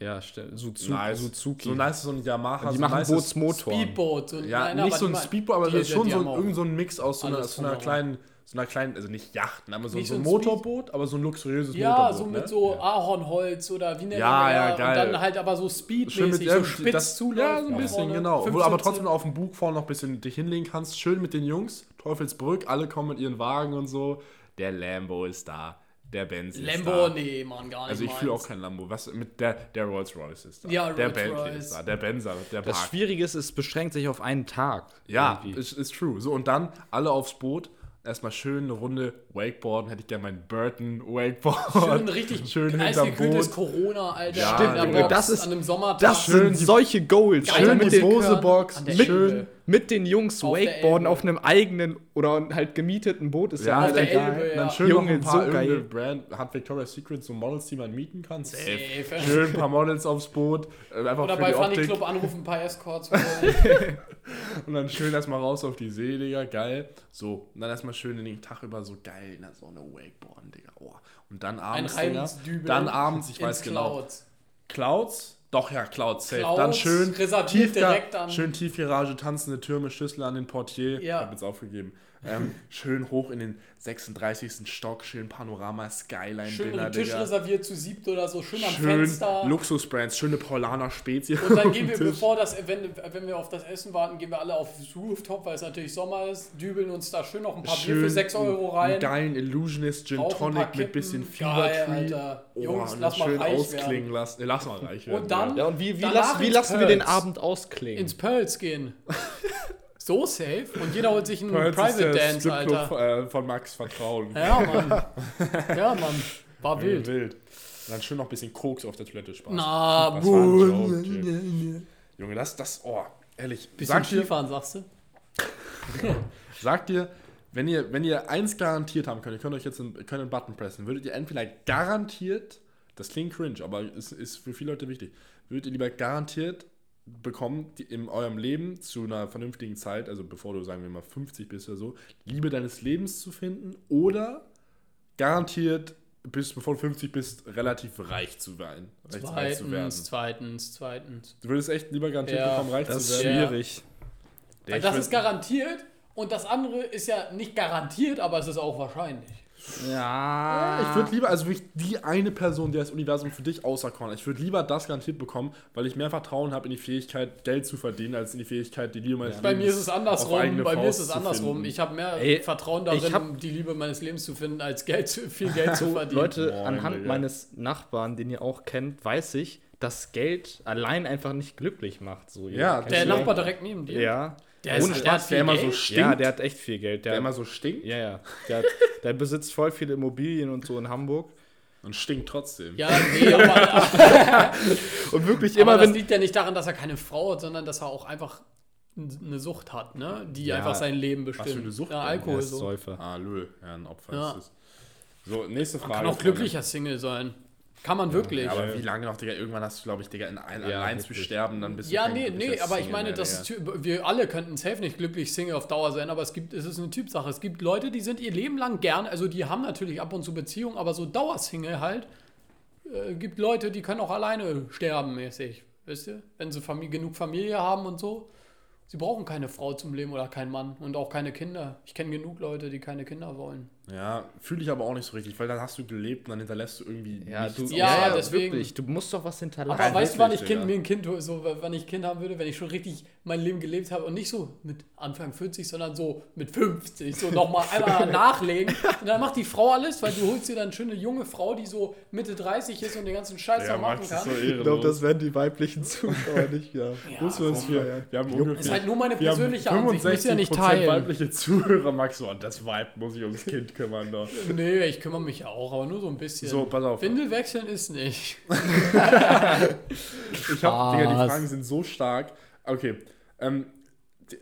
Ja, Suzuki. Nice. Suzuki. So nice, so ein Yamaha. Die so machen nice Bootsmotor. Speedboot. So ja, nein, nicht so ein Speedboot, aber das ist schon so, irgend so ein Mix aus so einer, so einer kleinen so einer kleinen, also nicht Yachten, aber so, so ein Motorboot, aber so ein luxuriöses ja, Motorboot. Ja, so mit ne? so Ahornholz oder wie nennt ja, man ja, geil. Und dann halt aber so speedmäßig, so spitz das. Ja, so ein bisschen, genau. Wo du aber trotzdem auf dem Bug vorne noch ein bisschen dich hinlegen kannst. Schön mit den Jungs, Teufelsbrück, alle kommen mit ihren Wagen und so. Der Lambo ist da. Der Benz ist Lambo, da. Lambo, nee, Mann, gar nicht. Also ich fühle auch kein Lambo. Was mit der, der Rolls Royce ist da. Ja, der Rolls Bentley Royce. ist da. Der Benzer, der Park. Das Schwierige ist, es beschränkt sich auf einen Tag. Ja, ist, ist true. So, und dann alle aufs Boot erstmal schön eine Runde Wakeboarden, hätte ich gerne mein Burton Wakeboard. Schön richtig schön hinterm eisgekühltes Boot. Corona, Alter. Ja, der Junge, Box, das ist- an einem Sommertag. Das Schön sind solche Goals. Geil, Alter, mit mit, die an der schön. Elbe. mit den Jungs Auf Wakeboarden auf einem eigenen oder halt gemieteten Boot ist Ja, ja, der geil. Ja. Dann schön Junge, noch ein paar so geil. Brand. Hat Victoria's Secret so Models, die man mieten kann? Safe. Safe. Schön ein paar Models aufs Boot. äh, Einfach Oder für bei die Funny Optik. Club anrufen, ein paar Escorts holen. Und dann schön erstmal raus auf die See, Digga, geil. So, und dann erstmal schön den Tag über so geil in der Sonne Wakeboarden, Digga. Oh. Und dann Ein abends, Digga. Reinsdübel. Dann abends, ich weiß genau. Clouds. Clouds? Doch, ja, Clouds, safe. Clouds, dann schön reserviert direkt an- Schön Tiefgarage, tanzende Türme, Schlüssel an den Portier. Ja. Ich hab jetzt aufgegeben. Ähm, schön hoch in den 36. Stock, schön Panorama, Skyline, Schön Dinner, Tisch Digga. reserviert zu siebt oder so, schön am Schön Fenster. Luxusbrands, schöne Paulaner Spezie. Und dann gehen wir, auf bevor das, wenn, wenn wir auf das Essen warten, gehen wir alle aufs Rooftop, weil es natürlich Sommer ist, dübeln uns da schön noch ein paar Bier für 6 Euro rein. Einen geilen Illusionist Gin Tonic mit bisschen. Fever Geil, Tree. Alter. Oh, Jungs, und lass das mal schön reich ausklingen lassen. Nee, lass mal reich werden. Und dann- Ja, und wie, wie, lassen, wie lassen wir den Pearls. Abend ausklingen? Ins Pearls gehen. so safe. Und jeder holt sich einen Pearls Private Dance, Alter. äh, von Max Vertrauen. Ja, Mann. Ja, Mann. War Wild. wild. Und dann schön noch ein bisschen Koks auf der Toilette Spaß. Na, Jay. Junge, das, das, oh, ehrlich. Bisschen dir, Skifahren, sagst du? sagt dir, wenn ihr, wenn ihr eins garantiert haben könnt, ihr könnt euch jetzt einen, könnt einen Button pressen, würdet ihr entweder garantiert, das klingt cringe, aber es ist für viele Leute wichtig, würdet ihr lieber garantiert bekommen, in eurem Leben zu einer vernünftigen Zeit, also bevor du, sagen wir mal, 50 bist oder so, Liebe deines Lebens zu finden oder garantiert bis bevor du 50 bist, relativ reich zu werden. Reich, reich zu werden. Zweitens, zweitens, zweitens. Du würdest echt lieber garantiert Ja, bekommen, reich das zu ist werden. Ja. schwierig. Weil ich das ist garantiert und das andere ist ja nicht garantiert, aber es ist auch wahrscheinlich. Ja. Ich würde lieber, also wirklich die eine Person, die das Universum für dich auserkoren hat, ich würde lieber das garantiert bekommen, weil ich mehr Vertrauen habe in die Fähigkeit, Geld zu verdienen, als in die Fähigkeit, die Liebe meines Bei Lebens mir ist es auf andersrum. eigene Bei mir ist Faust es zu andersrum. finden. Ich habe mehr Ey, Vertrauen darin, hab- die Liebe meines Lebens zu finden, als Geld zu, viel Geld zu verdienen. Leute, Moin, anhand Digga. meines Nachbarn, den ihr auch kennt, weiß ich, dass Geld allein einfach nicht glücklich macht. So, Ja, der Nachbar direkt neben dir. Ja. Der, ist, Ohne der hat Spaß, viel der immer so Geld. stinkt. Ja, der hat echt viel Geld. Der, der immer so stinkt ja, ja. Der, hat, der besitzt voll viele Immobilien und so in Hamburg. und stinkt trotzdem. Ja, nee, aber, Und wirklich aber immer, das wenn. liegt ja nicht daran, dass er keine Frau hat, sondern dass er auch einfach eine Sucht hat, ne? die Ja. einfach sein Leben bestimmt. für eine Sucht Ja? Alkohol ist so. Säufer. Ah, Lö, ja, ein Opfer Ja. ist es. So, nächste Frage. Kann auch glücklicher Single sein. Kann man wirklich. Ja, aber wie lange noch, Digga? Irgendwann hast du, glaube ich, Digga, in ein, Ja, allein zu sterben, dann bist du Ja, kein nee, nee, aber ich meine, das ist, wir alle könnten safe nicht glücklich Single auf Dauer sein, aber es gibt, es ist eine Typsache. Es gibt Leute, die sind ihr Leben lang gern, also die haben natürlich ab und zu Beziehungen, aber so Dauersingle halt, äh, gibt Leute, die können auch alleine sterben mäßig, wisst ihr? Wenn sie Familie, genug Familie haben und so. Sie brauchen keine Frau zum Leben oder keinen Mann und auch keine Kinder. Ich kenne genug Leute, die keine Kinder wollen. Ja, fühle ich aber auch nicht so richtig, weil dann hast du gelebt und dann hinterlässt du irgendwie Ja, nichts du, Ja, außer- deswegen- Wirklich, du musst doch was hinterlassen. Aber weißt du, wann ich kind, mir ein Kind, so, wann ich Kind haben würde, wenn ich schon richtig mein Leben gelebt habe und nicht so mit Anfang 40, sondern so mit 50, so nochmal einmal nachlegen. Und dann macht die Frau alles, weil du holst dir dann eine schöne junge Frau, die so Mitte 30 ist und den ganzen Scheiß Ja, noch machen kann. ist so Ich glaube, das werden die weiblichen Zuschauer nicht, ja. Ja, Muss man uns wir, wir haben ungefähr ist halt nur meine wir haben persönliche Ansicht, muss ja nicht teilen. weibliche Zuhörer, Max, so, und das Vibe muss ich ums Kind kümmern. Doch. Nee, ich kümmere mich auch, aber nur so ein bisschen. So, pass auf. Windel wechseln ist nicht. Ich habe, Digga, die Spaß. Fragen sind so stark. Okay, ähm, die,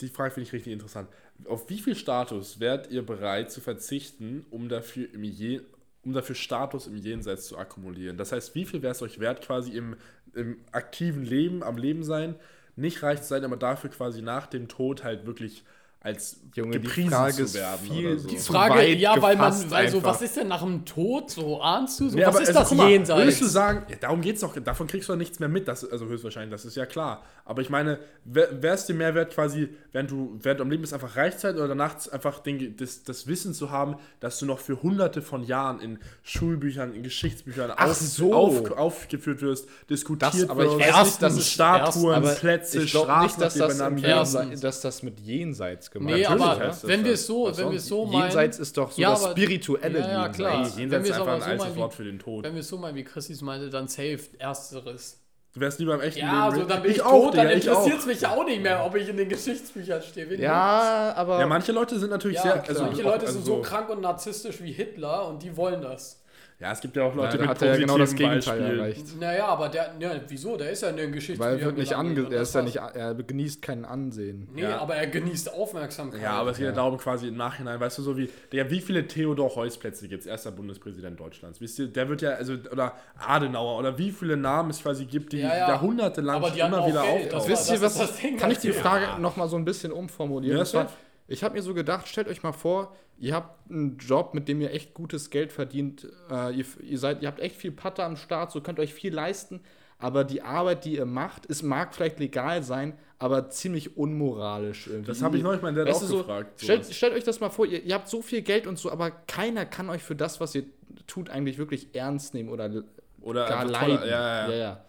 die Frage finde ich richtig interessant. Auf wie viel Status wärt ihr bereit zu verzichten, um dafür, im Je um dafür Status im Jenseits zu akkumulieren? Das heißt, wie viel wäre es euch wert, quasi im, im aktiven Leben, am Leben sein, nicht reich zu sein, aber dafür quasi nach dem Tod halt wirklich als Junge, die gepriesen Frage zu ist werden viel oder so. zu Frage, ja, weil man, gefasst weil so, einfach. was ist denn nach dem Tod so? Ahnst du so? Nee, was aber ist also, das mal, Jenseits? Würdest du sagen, ja, darum geht es doch, davon kriegst du doch nichts mehr mit, das, also höchstwahrscheinlich, das ist ja klar. Aber ich meine, wäre es dir mehr wert, quasi, während du, während du am Leben bist, einfach Reichzeit oder nachts einfach den, das, das Wissen zu haben, dass du noch für hunderte von Jahren in Schulbüchern, in Geschichtsbüchern Ach auf, so. auf, aufgeführt wirst, diskutiert Das- aber wirst, Erstens, nicht, dass es Statuen, aber Plätze, ich glaube Straßen, nicht, dass die das. Jenseits, dass das mit Jenseits gemeint Nee, Natürlich aber wenn wir es so, wenn wir sonst? es so meinen, Jenseits ist doch so Ja, das spirituelle Ja, ja, Jenseits. klar. Wenn wir jenseits es ist einfach aber ein so altes Wort für den Tod. wenn wir es so meinen, wie Chrissy es meinte, dann safe ersteres. Du wärst lieber im echten Ja, Leben. also dann bin ich, ich auch, tot, dann auch. interessiert es mich auch nicht mehr, ob ich in den Geschichtsbüchern stehe. Wen Ja, aber. Ja, manche Leute sind natürlich Ja, sehr. also manche Leute also sind so krank und narzisstisch wie Hitler und die wollen das. Ja, es gibt ja auch Ja, Leute da hat er ja genau das Gegenteil Beispielen. erreicht. Naja, aber der, ja, wieso? Der ist ja in den Geschichtsbüchern Weil er wird nicht ange er das ist ja nicht, er genießt kein Ansehen. Nee, Ja. aber er genießt Aufmerksamkeit. Ja, aber es geht ja darum, quasi im Nachhinein, weißt du, so wie, Digga, wie viele Theodor Heuss-Plätze gibt es, erster Bundespräsident Deutschlands? Wisst ihr, der wird ja, also, oder Adenauer, oder wie viele Namen es quasi gibt, die Ja, ja. jahrhundertelang die immer auch wieder das auftauchen. Wisst ihr, das was das kann ich die das- Frage noch mal so ein bisschen umformulieren? Ja, safe. Ich habe mir so gedacht, stellt euch mal vor, ihr habt einen Job, mit dem ihr echt gutes Geld verdient. Äh, ihr, ihr, seid, ihr habt echt viel Patte am Start, so könnt euch viel leisten. Aber die Arbeit, die ihr macht, es mag vielleicht legal sein, aber ziemlich unmoralisch. Irgendwie. Das habe ich neulich meinen Dad Weißt auch so, gefragt. Stellt, stellt euch das mal vor, ihr, ihr habt so viel Geld und so, aber keiner kann euch für das, was ihr tut, eigentlich wirklich ernst nehmen oder Oder gar leiden. toller- ja, ja, ja. ja.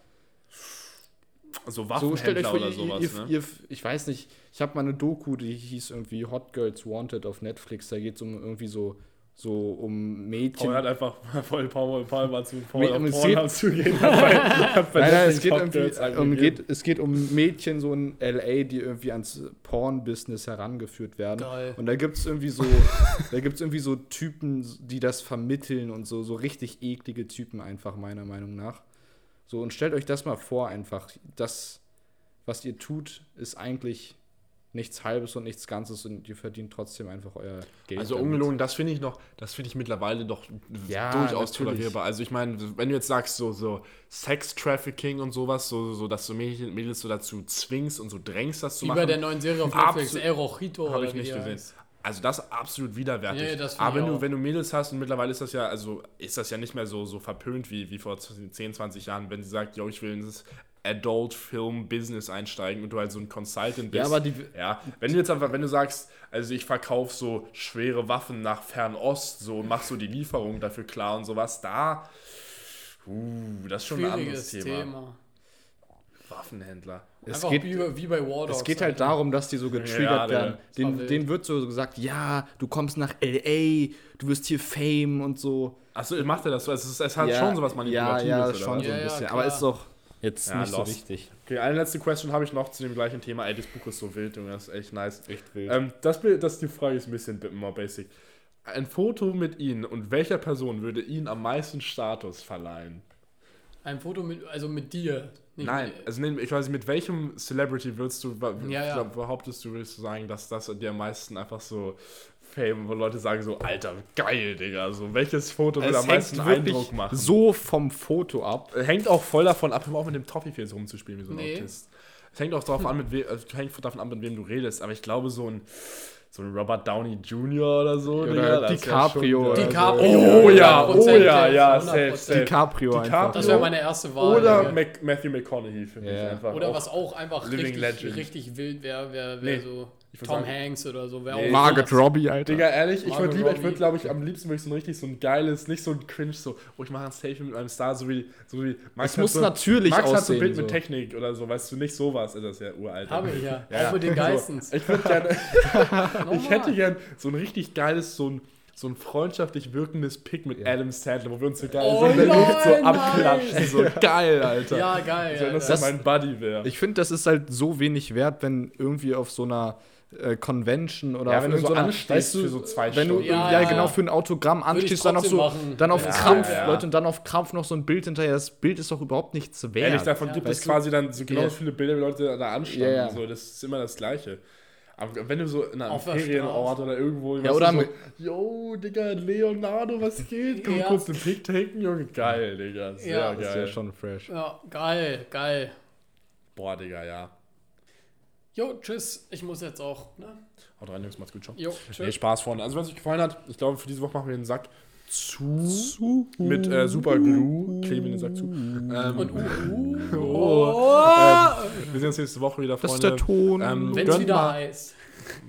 So So Waffenhändler vor, oder sowas, ihr, ne? ihr, ich weiß nicht, ich habe mal eine Doku, die hieß irgendwie Hot Girls Wanted auf Netflix. Da geht es um irgendwie so, so um Mädchen. Paul hat einfach voll Paul, Paul war zu Paul es Pornhub geht- zugehen. Hat bei, hat bei Nein, nein, es geht, irgendwie, Girls um, geht, es geht um Mädchen so in LA, die irgendwie ans Porn-Business herangeführt werden. Geil. Und da gibt es irgendwie so, da gibt's irgendwie so Typen, die das vermitteln und so, so richtig eklige Typen einfach, meiner Meinung nach. So, und stellt euch das mal vor, einfach. Das, was ihr tut, ist eigentlich nichts Halbes und nichts Ganzes und ihr verdient trotzdem einfach euer Geld. Also damit. ungelogen, das finde ich noch, das finde ich mittlerweile doch Ja, durchaus natürlich. tolerierbar. Also ich meine, wenn du jetzt sagst, so, so Sex-Trafficking und sowas, so, so dass du Mädchen, Mädels so dazu zwingst und so drängst, das zu Wie machen. bei der neuen Serie auf Netflix, Absolut. El Rojito Habe ich wie nicht gesehen. heißt. Also das ist absolut widerwärtig. Ja, ja, Aber wenn du, wenn du Mädels hast, und mittlerweile ist das ja, also ist das ja nicht mehr so, so verpönt wie, wie vor 10, 20 Jahren, wenn sie sagt, yo, ich will in das Adult-Film-Business einsteigen und du halt so ein Consultant bist. Ja, aber die- Ja, wenn du jetzt einfach, wenn du sagst, also ich verkaufe so schwere Waffen nach Fernost, so und mach so die Lieferung dafür klar und sowas, da, uh, das ist schon ein anderes Thema. Thema. Waffenhändler. Es Einfach geht, wie, wie bei War Dogs. Es geht halt darum, dass die so getriggert Ja, werden. Den, denen wird so gesagt, ja, du kommst nach L.A., du wirst hier Fame und so. Achso, macht er das so? Also es, es hat ja, schon sowas Ja, Manipulatives, ja, oder schon was? so Ja, ein ja, bisschen. klar. Aber ist doch jetzt Ja, nicht so lost. wichtig. Okay, eine letzte Question habe ich noch zu dem gleichen Thema. Ey, das Buch ist so wild, Junge, das ist echt nice. Echt wild. Ähm, das, das die Frage ist ein bisschen more basic. Ein Foto mit Ihnen und welcher Person würde Ihnen am meisten Status verleihen? Ein Foto mit, also mit dir. Nicht Nein, mit, also nee, ich weiß nicht, mit welchem Celebrity würdest du, Ja, ja. glaub, behauptest du, würdest du sagen, dass das dir am meisten einfach so Fame, wo Leute sagen so, Alter, geil, Digga, so welches Foto würde es am meisten Eindruck machen? so vom Foto ab. Hängt auch voll davon ab, mal auf mit dem so rumzuspielen wie so ein Nee. Autist. Es hängt auch darauf an, mit wem, also hängt davon ab, mit wem du redest, aber ich glaube so ein so ein Robert Downey Jr. oder so, Oder ist DiCaprio schon oder geil. DiCaprio. Oh ja, oh 100%, ja, ja, 100%. safe, safe. DiCaprio einfach. DiCaprio. das wäre meine erste Wahl. Oder ja. Mac Matthew McConaughey für mich Ja. einfach. Oder auch. was auch einfach Living richtig, Legend. richtig wild wäre, wäre wär Nee, so ich Tom sagen- Hanks oder so. Wär Nee. auch Margot sowas. Robbie, Alter. Digga, ehrlich, ich würde lieber, ich würde, glaube ich, am liebsten würde ich so ein richtig so ein geiles, nicht so ein Cringe, so, oh, ich mache ein Selfie mit meinem Star, so wie, so wie Max Es muss so, natürlich Max hat so ein aussehen, Bild mit so. Technik oder so, weißt du, nicht sowas, ist das ja uralt. Habe ich ja. Ja, Auch mit den so. Geistens. Ich würde gerne, ich hätte gern so ein richtig geiles, so ein, so ein freundschaftlich wirkendes Pick mit Adam Sandler, wo wir uns so geil Oh so in der Luft so nein, abklatschen, so geil, Alter. Ja, geil. Als wenn das, so mein Buddy wäre. Ich finde, das ist halt so wenig wert, wenn irgendwie auf so einer äh, Convention oder Ja, wenn du so anstehst für so zwei wenn du Stunden. ja, Ja, ja. genau für ein Autogramm anstehst, dann noch so machen. dann auf Ja, Krampf, ja. Leute, und dann auf Krampf noch so ein Bild hinterher. Das Bild ist doch überhaupt nichts wert. Ehrlich, davon Ja, gibt es du? quasi dann so genau Ja. viele Bilder, wie Leute da anstanden. So, das ist immer das Gleiche. Aber wenn du so in einem Ferienort oder irgendwo, Ja, oder du, so, yo, Digga, Leonardo, was geht? Komm Ja. kurz den Pick taken, Junge. Geil, Digga. Sehr Ja. das ist geil. ja schon fresh. Ja, geil, geil. Boah, Digga, ja. Jo, tschüss. Ich muss jetzt auch. Ne? Haut rein, Jungs, macht's gut, ciao. Jo, Nee, tschüss. Spaß, Freunde. Also, wenn es euch gefallen hat, ich glaube, für diese Woche machen wir den Sack zu. Mit äh, Super Glue. Kleben wir den Sack zu. Ähm, Und uh, uh. Oh. Oh. wir sehen uns nächste Woche wieder, Das ist Freunde. der Ton. Ähm, Wenn es wieder mal- heißt.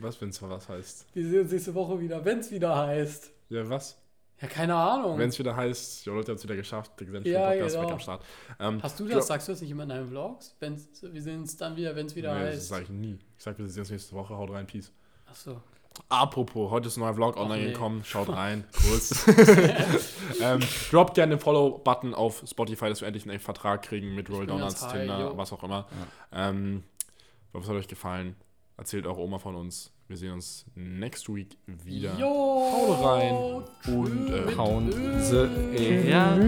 Was, wenn es was heißt? Wir sehen uns nächste Woche wieder, wenn es wieder heißt. Ja, was? Ja, keine Ahnung. Wenn es wieder heißt, jo Leute, habt es wieder geschafft, der Gesellschaft Ja, Podcast genau. weg am Start. Ähm, Hast du glaub- das? Sagst du das nicht immer in deinen Vlogs? Wenn's, wir sehen uns dann wieder, wenn es wieder nee, das heißt. sage ich nie. Ich sage, wir sehen uns nächste Woche. Haut rein, Peace. Achso. Apropos, heute ist ein neuer Vlog online nee. gekommen. Schaut rein, kurz. ähm, droppt gerne den Follow-Button auf Spotify, dass wir endlich einen Vertrag kriegen mit Roll Donuts, Tinder, jo. was auch immer. Ja. Ähm, ich hoffe, es hat euch gefallen. Erzählt eure Oma von uns. Wir sehen uns next week wieder. Jo, Haut rein und äh, hauen sie. Ja.